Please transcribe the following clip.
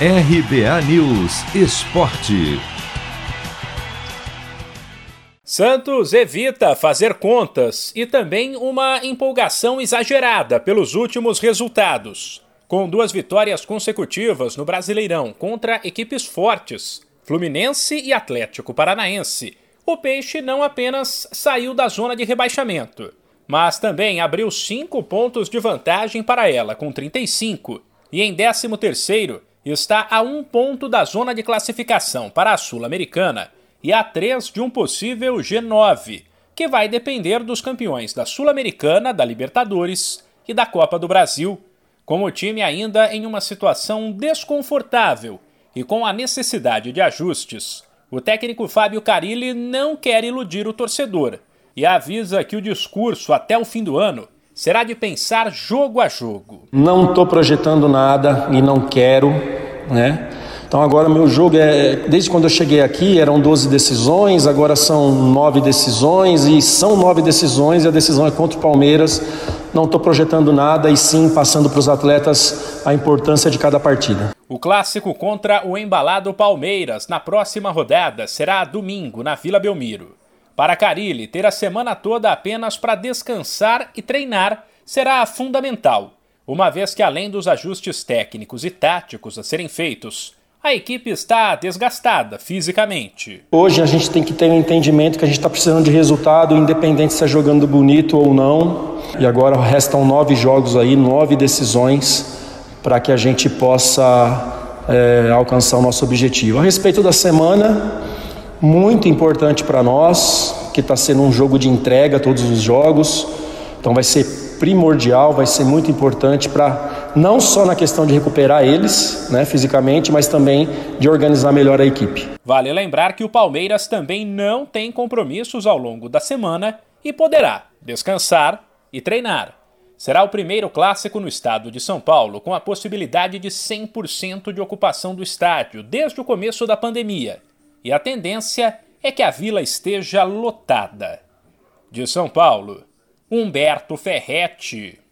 RBA News Esporte. Santos evita fazer contas e também uma empolgação exagerada pelos últimos resultados. Com duas vitórias consecutivas no Brasileirão contra equipes fortes, Fluminense e Atlético Paranaense, o Peixe não apenas saiu da zona de rebaixamento, mas também abriu cinco pontos de vantagem para ela, com 35, e em 13º está a um ponto da zona de classificação para a Sul-Americana e a três de um possível G9, que vai depender dos campeões da Sul-Americana, da Libertadores e da Copa do Brasil, com o time ainda em uma situação desconfortável e com a necessidade de ajustes. O técnico Fábio Carilli não quer iludir o torcedor e avisa que o discurso até o fim do ano será de pensar jogo a jogo. Não estou projetando nada e não quero, né? Então agora meu jogo é, desde quando eu cheguei aqui eram 12 decisões, agora são nove decisões e são nove decisões e a decisão é contra o Palmeiras. Não estou projetando nada e sim passando para os atletas a importância de cada partida. O clássico contra o embalado Palmeiras na próxima rodada será domingo na Vila Belmiro. Para Carilli, ter a semana toda apenas para descansar e treinar será fundamental, uma vez que além dos ajustes técnicos e táticos a serem feitos, a equipe está desgastada fisicamente. Hoje a gente tem que ter um entendimento que a gente está precisando de resultado, independente se é jogando bonito ou não. E agora restam nove jogos aí, nove decisões para que a gente possa é, alcançar o nosso objetivo. A respeito da semana, muito importante para nós, que está sendo um jogo de entrega todos os jogos. Então vai ser primordial, vai ser muito importante para não só na questão de recuperar eles, né, fisicamente, mas também de organizar melhor a equipe. Vale lembrar que o Palmeiras também não tem compromissos ao longo da semana e poderá descansar e treinar. Será o primeiro clássico no estado de São Paulo com a possibilidade de 100% de ocupação do estádio desde o começo da pandemia e a tendência é que a vila esteja lotada. De São Paulo, Humberto Ferretti.